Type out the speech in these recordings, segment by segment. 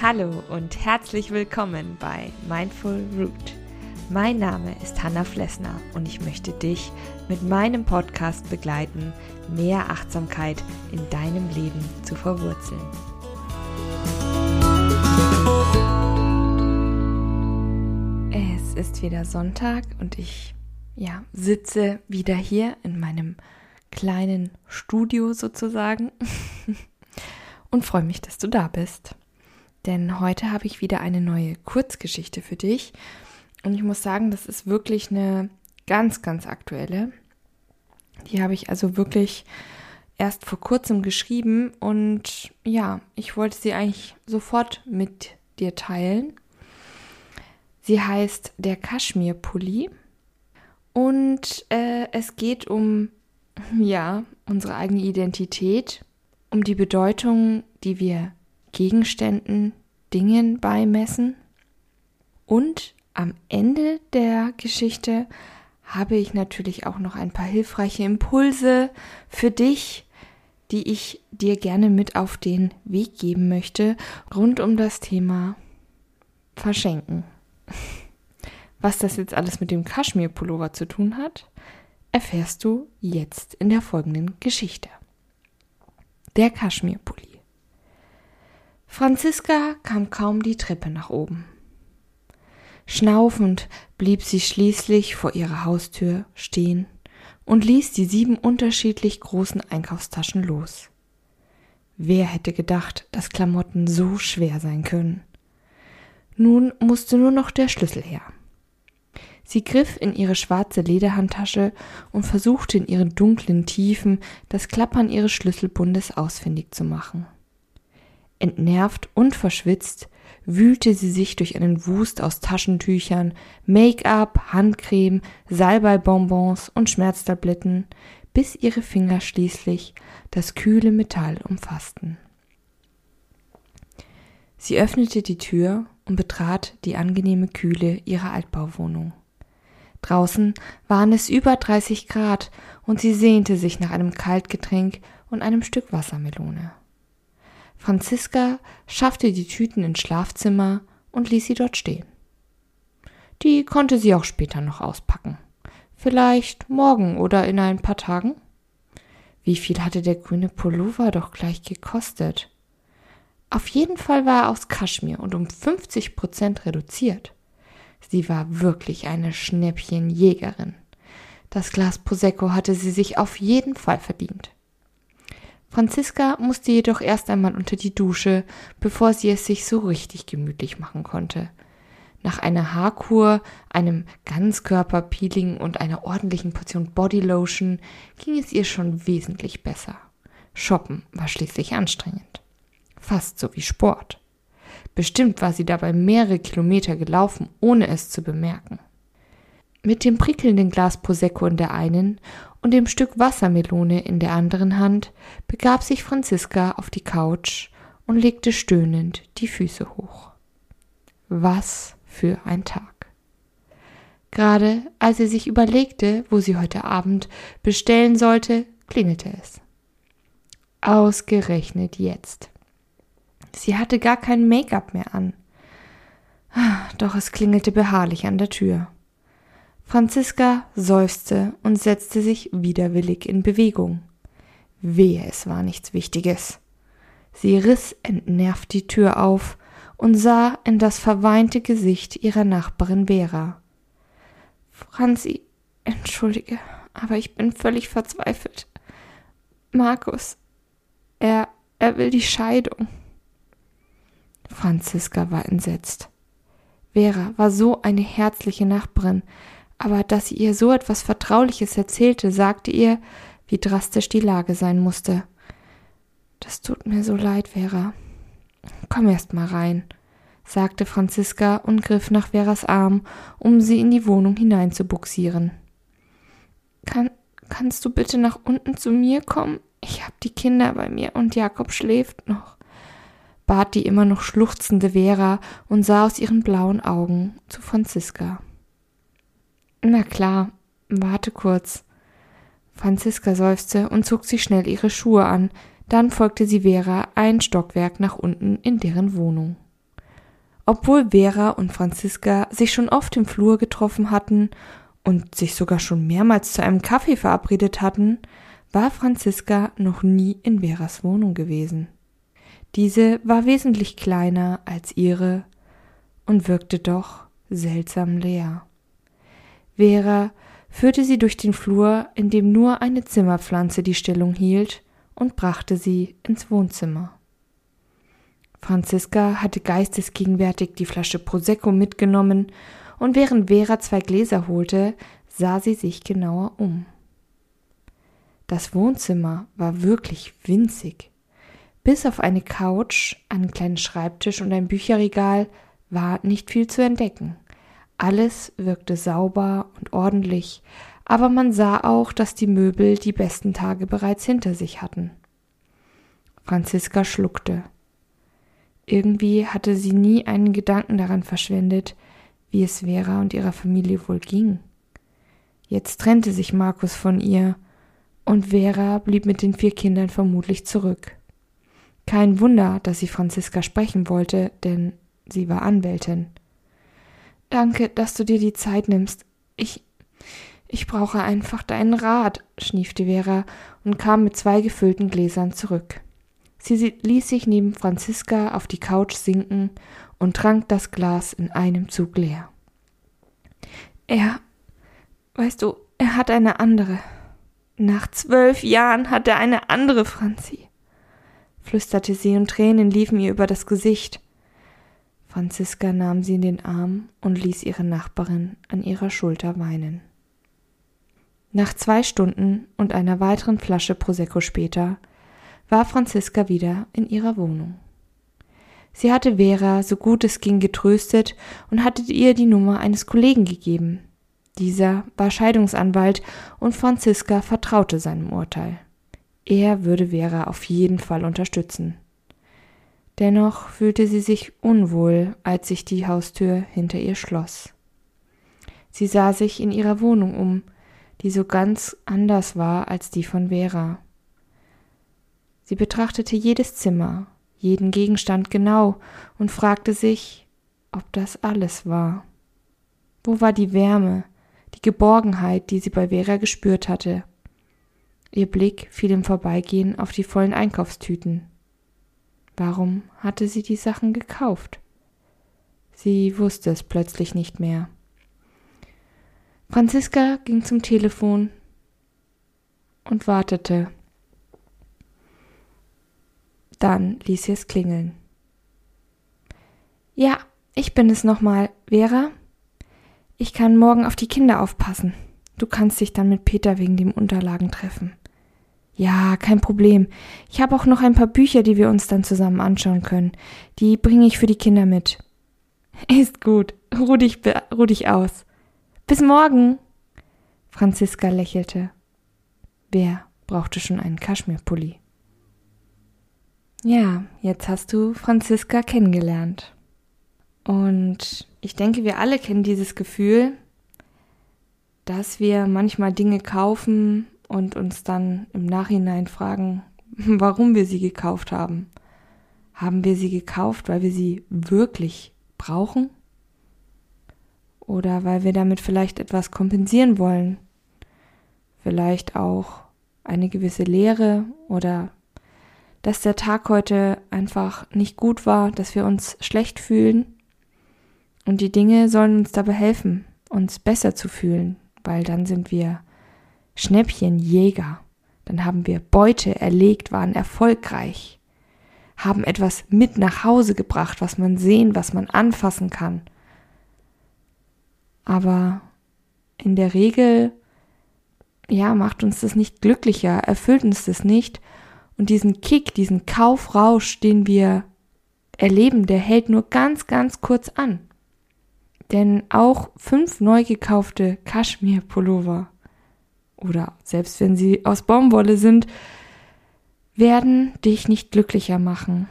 Hallo und herzlich willkommen bei Mindful Root. Mein Name ist Hanna Flessner und ich möchte dich mit meinem Podcast begleiten, mehr Achtsamkeit in deinem Leben zu verwurzeln. Es ist wieder Sonntag und ich ja, sitze wieder hier in meinem kleinen Studio sozusagen und freue mich, dass du da bist. Denn heute habe ich wieder eine neue Kurzgeschichte für dich. Und ich muss sagen, das ist wirklich eine ganz, ganz aktuelle. Die habe ich also wirklich erst vor kurzem geschrieben und ja, ich wollte sie eigentlich sofort mit dir teilen. Sie heißt Der Kaschmirpulli und äh, es geht um, ja, unsere eigene Identität, um die Bedeutung, die wir Gegenständen, Dingen beimessen. Und am Ende der Geschichte habe ich natürlich auch noch ein paar hilfreiche Impulse für dich, die ich dir gerne mit auf den Weg geben möchte, rund um das Thema Verschenken. Was das jetzt alles mit dem Kaschmir-Pullover zu tun hat, erfährst du jetzt in der folgenden Geschichte. Der Kaschmirpulli. Franziska kam kaum die Treppe nach oben. Schnaufend blieb sie schließlich vor ihrer Haustür stehen und ließ die sieben unterschiedlich großen Einkaufstaschen los. Wer hätte gedacht, dass Klamotten so schwer sein können? Nun musste nur noch der Schlüssel her. Sie griff in ihre schwarze Lederhandtasche und versuchte in ihren dunklen Tiefen das Klappern ihres Schlüsselbundes ausfindig zu machen. Entnervt und verschwitzt wühlte sie sich durch einen Wust aus Taschentüchern, Make-up, Handcreme, Salbeibonbons und Schmerztabletten, bis ihre Finger schließlich das kühle Metall umfassten. Sie öffnete die Tür und betrat die angenehme Kühle ihrer Altbauwohnung. Draußen waren es über 30 Grad und sie sehnte sich nach einem Kaltgetränk und einem Stück Wassermelone. Franziska schaffte die Tüten ins Schlafzimmer und ließ sie dort stehen. Die konnte sie auch später noch auspacken. Vielleicht morgen oder in ein paar Tagen? Wie viel hatte der grüne Pullover doch gleich gekostet? Auf jeden Fall war er aus Kaschmir und um 50 Prozent reduziert. Sie war wirklich eine Schnäppchenjägerin. Das Glas Prosecco hatte sie sich auf jeden Fall verdient. Franziska musste jedoch erst einmal unter die Dusche, bevor sie es sich so richtig gemütlich machen konnte. Nach einer Haarkur, einem Ganzkörperpeeling und einer ordentlichen Portion Bodylotion ging es ihr schon wesentlich besser. Shoppen war schließlich anstrengend. Fast so wie Sport. Bestimmt war sie dabei mehrere Kilometer gelaufen, ohne es zu bemerken. Mit dem prickelnden Glas Prosecco in der einen und dem Stück Wassermelone in der anderen Hand begab sich Franziska auf die Couch und legte stöhnend die Füße hoch. Was für ein Tag. Gerade als sie sich überlegte, wo sie heute Abend bestellen sollte, klingelte es. Ausgerechnet jetzt. Sie hatte gar kein Make-up mehr an. Doch es klingelte beharrlich an der Tür. Franziska seufzte und setzte sich widerwillig in Bewegung. Wehe, es war nichts Wichtiges. Sie riss entnervt die Tür auf und sah in das verweinte Gesicht ihrer Nachbarin Vera. Franzi, entschuldige, aber ich bin völlig verzweifelt. Markus, er, er will die Scheidung. Franziska war entsetzt. Vera war so eine herzliche Nachbarin, aber dass sie ihr so etwas Vertrauliches erzählte, sagte ihr, wie drastisch die Lage sein musste. Das tut mir so leid, Vera. Komm erst mal rein, sagte Franziska und griff nach Veras Arm, um sie in die Wohnung hineinzubuxieren. Kann, kannst du bitte nach unten zu mir kommen? Ich hab die Kinder bei mir und Jakob schläft noch, bat die immer noch schluchzende Vera und sah aus ihren blauen Augen zu Franziska. Na klar, warte kurz. Franziska seufzte und zog sich schnell ihre Schuhe an, dann folgte sie Vera ein Stockwerk nach unten in deren Wohnung. Obwohl Vera und Franziska sich schon oft im Flur getroffen hatten und sich sogar schon mehrmals zu einem Kaffee verabredet hatten, war Franziska noch nie in Veras Wohnung gewesen. Diese war wesentlich kleiner als ihre und wirkte doch seltsam leer. Vera führte sie durch den Flur, in dem nur eine Zimmerpflanze die Stellung hielt, und brachte sie ins Wohnzimmer. Franziska hatte geistesgegenwärtig die Flasche Prosecco mitgenommen, und während Vera zwei Gläser holte, sah sie sich genauer um. Das Wohnzimmer war wirklich winzig. Bis auf eine Couch, einen kleinen Schreibtisch und ein Bücherregal war nicht viel zu entdecken. Alles wirkte sauber und ordentlich, aber man sah auch, dass die Möbel die besten Tage bereits hinter sich hatten. Franziska schluckte. Irgendwie hatte sie nie einen Gedanken daran verschwendet, wie es Vera und ihrer Familie wohl ging. Jetzt trennte sich Markus von ihr, und Vera blieb mit den vier Kindern vermutlich zurück. Kein Wunder, dass sie Franziska sprechen wollte, denn sie war Anwältin. Danke, dass du dir die Zeit nimmst. Ich. Ich brauche einfach deinen Rat, schniefte Vera und kam mit zwei gefüllten Gläsern zurück. Sie ließ sich neben Franziska auf die Couch sinken und trank das Glas in einem Zug leer. Er. Weißt du, er hat eine andere. Nach zwölf Jahren hat er eine andere Franzi, flüsterte sie und Tränen liefen ihr über das Gesicht. Franziska nahm sie in den Arm und ließ ihre Nachbarin an ihrer Schulter weinen. Nach zwei Stunden und einer weiteren Flasche Prosecco später war Franziska wieder in ihrer Wohnung. Sie hatte Vera so gut es ging getröstet und hatte ihr die Nummer eines Kollegen gegeben. Dieser war Scheidungsanwalt und Franziska vertraute seinem Urteil. Er würde Vera auf jeden Fall unterstützen. Dennoch fühlte sie sich unwohl, als sich die Haustür hinter ihr schloss. Sie sah sich in ihrer Wohnung um, die so ganz anders war als die von Vera. Sie betrachtete jedes Zimmer, jeden Gegenstand genau und fragte sich, ob das alles war. Wo war die Wärme, die Geborgenheit, die sie bei Vera gespürt hatte? Ihr Blick fiel im Vorbeigehen auf die vollen Einkaufstüten. Warum hatte sie die Sachen gekauft? Sie wusste es plötzlich nicht mehr. Franziska ging zum Telefon und wartete. Dann ließ sie es klingeln. Ja, ich bin es nochmal. Vera? Ich kann morgen auf die Kinder aufpassen. Du kannst dich dann mit Peter wegen dem Unterlagen treffen. Ja, kein Problem. Ich habe auch noch ein paar Bücher, die wir uns dann zusammen anschauen können. Die bringe ich für die Kinder mit. Ist gut. Ruh dich, ruh dich aus. Bis morgen. Franziska lächelte. Wer brauchte schon einen Kaschmirpulli? Ja, jetzt hast du Franziska kennengelernt. Und ich denke, wir alle kennen dieses Gefühl, dass wir manchmal Dinge kaufen und uns dann im Nachhinein fragen, warum wir sie gekauft haben. Haben wir sie gekauft, weil wir sie wirklich brauchen? Oder weil wir damit vielleicht etwas kompensieren wollen? Vielleicht auch eine gewisse Leere oder dass der Tag heute einfach nicht gut war, dass wir uns schlecht fühlen. Und die Dinge sollen uns dabei helfen, uns besser zu fühlen, weil dann sind wir Schnäppchenjäger. Dann haben wir Beute erlegt, waren erfolgreich, haben etwas mit nach Hause gebracht, was man sehen, was man anfassen kann. Aber in der Regel, ja, macht uns das nicht glücklicher, erfüllt uns das nicht. Und diesen Kick, diesen Kaufrausch, den wir erleben, der hält nur ganz, ganz kurz an. Denn auch fünf neu gekaufte Kaschmir-Pullover oder selbst wenn sie aus Baumwolle sind, werden dich nicht glücklicher machen.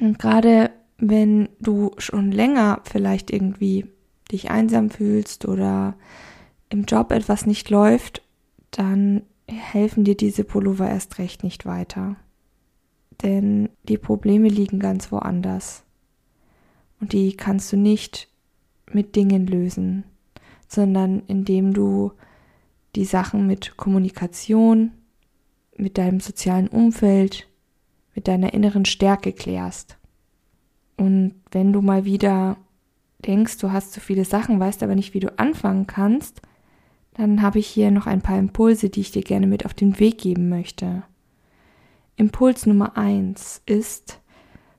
Und gerade wenn du schon länger vielleicht irgendwie dich einsam fühlst oder im Job etwas nicht läuft, dann helfen dir diese Pullover erst recht nicht weiter. Denn die Probleme liegen ganz woanders. Und die kannst du nicht mit Dingen lösen, sondern indem du die Sachen mit Kommunikation, mit deinem sozialen Umfeld, mit deiner inneren Stärke klärst. Und wenn du mal wieder denkst, du hast zu viele Sachen, weißt aber nicht, wie du anfangen kannst, dann habe ich hier noch ein paar Impulse, die ich dir gerne mit auf den Weg geben möchte. Impuls Nummer eins ist,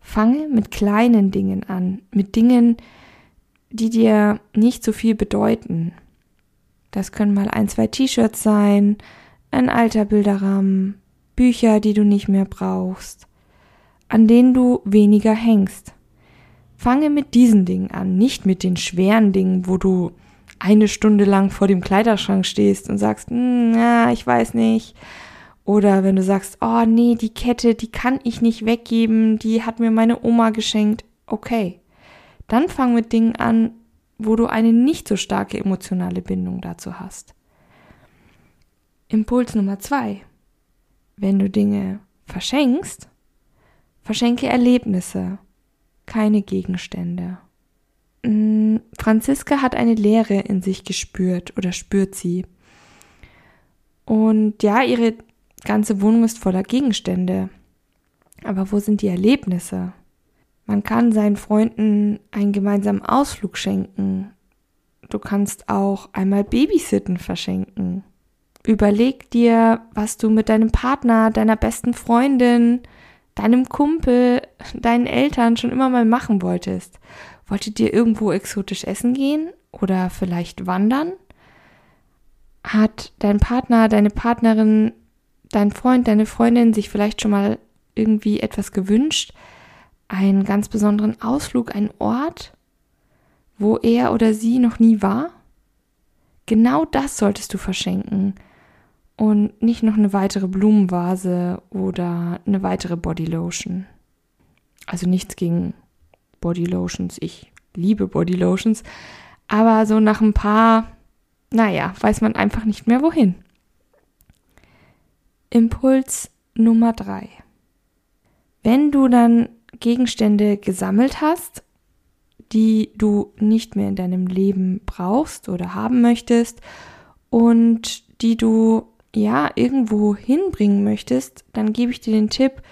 fange mit kleinen Dingen an, mit Dingen, die dir nicht so viel bedeuten. Das können mal ein, zwei T-Shirts sein, ein alter Bilderrahmen, Bücher, die du nicht mehr brauchst, an denen du weniger hängst. Fange mit diesen Dingen an, nicht mit den schweren Dingen, wo du eine Stunde lang vor dem Kleiderschrank stehst und sagst, hm, ja, ich weiß nicht. Oder wenn du sagst, oh nee, die Kette, die kann ich nicht weggeben, die hat mir meine Oma geschenkt. Okay. Dann fang mit Dingen an, wo du eine nicht so starke emotionale Bindung dazu hast. Impuls Nummer zwei. Wenn du Dinge verschenkst, verschenke Erlebnisse keine Gegenstände. Mm, Franziska hat eine Leere in sich gespürt oder spürt sie. Und ja, ihre ganze Wohnung ist voller Gegenstände. Aber wo sind die Erlebnisse? Man kann seinen Freunden einen gemeinsamen Ausflug schenken. Du kannst auch einmal Babysitten verschenken. Überleg dir, was du mit deinem Partner, deiner besten Freundin, deinem Kumpel, deinen Eltern schon immer mal machen wolltest. Wolltet ihr irgendwo exotisch essen gehen oder vielleicht wandern? Hat dein Partner, deine Partnerin, dein Freund, deine Freundin sich vielleicht schon mal irgendwie etwas gewünscht? Einen ganz besonderen Ausflug, einen Ort, wo er oder sie noch nie war? Genau das solltest du verschenken und nicht noch eine weitere Blumenvase oder eine weitere Bodylotion. Also nichts gegen Bodylotions. Ich liebe Bodylotions. Aber so nach ein paar, naja, weiß man einfach nicht mehr wohin. Impuls Nummer drei. Wenn du dann Gegenstände gesammelt hast, die du nicht mehr in deinem Leben brauchst oder haben möchtest und die du ja irgendwo hinbringen möchtest, dann gebe ich dir den Tipp,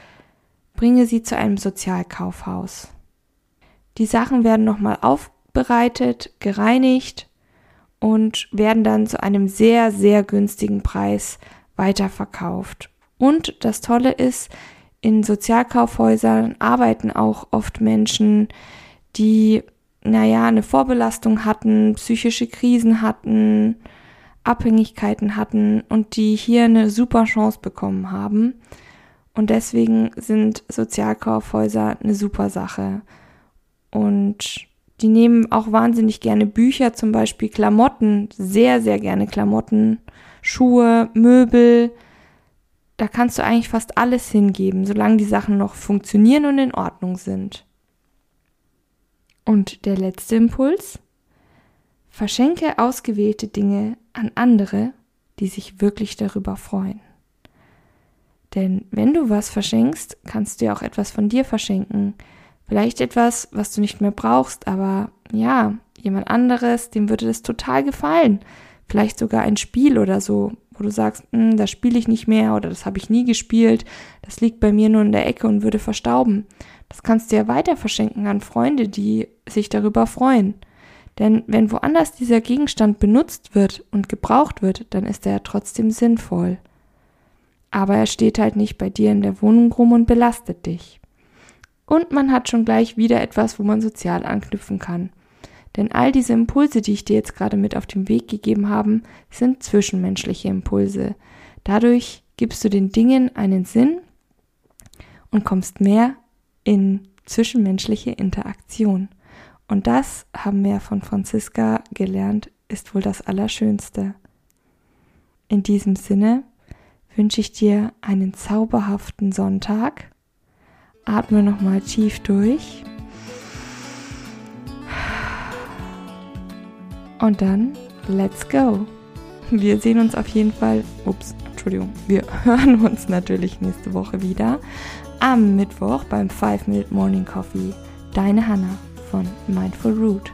bringe sie zu einem Sozialkaufhaus. Die Sachen werden nochmal aufbereitet, gereinigt und werden dann zu einem sehr, sehr günstigen Preis weiterverkauft. Und das Tolle ist, in Sozialkaufhäusern arbeiten auch oft Menschen, die, naja, eine Vorbelastung hatten, psychische Krisen hatten, Abhängigkeiten hatten und die hier eine super Chance bekommen haben. Und deswegen sind Sozialkaufhäuser eine super Sache. Und die nehmen auch wahnsinnig gerne Bücher, zum Beispiel Klamotten, sehr, sehr gerne Klamotten, Schuhe, Möbel. Da kannst du eigentlich fast alles hingeben, solange die Sachen noch funktionieren und in Ordnung sind. Und der letzte Impuls? Verschenke ausgewählte Dinge an andere, die sich wirklich darüber freuen. Denn wenn du was verschenkst, kannst du ja auch etwas von dir verschenken. Vielleicht etwas, was du nicht mehr brauchst, aber ja, jemand anderes, dem würde das total gefallen. Vielleicht sogar ein Spiel oder so, wo du sagst, hm, das spiele ich nicht mehr oder das habe ich nie gespielt, das liegt bei mir nur in der Ecke und würde verstauben. Das kannst du ja weiter verschenken an Freunde, die sich darüber freuen. Denn wenn woanders dieser Gegenstand benutzt wird und gebraucht wird, dann ist er ja trotzdem sinnvoll. Aber er steht halt nicht bei dir in der Wohnung rum und belastet dich. Und man hat schon gleich wieder etwas, wo man sozial anknüpfen kann. Denn all diese Impulse, die ich dir jetzt gerade mit auf den Weg gegeben habe, sind zwischenmenschliche Impulse. Dadurch gibst du den Dingen einen Sinn und kommst mehr in zwischenmenschliche Interaktion. Und das haben wir von Franziska gelernt, ist wohl das Allerschönste. In diesem Sinne wünsche ich dir einen zauberhaften Sonntag. Atme nochmal tief durch. Und dann, let's go. wir sehen uns auf jeden Fall, ups, Entschuldigung, wir hören uns natürlich nächste Woche wieder am Mittwoch beim 5 Minute Morning Coffee. Deine Hannah von Mindful Root.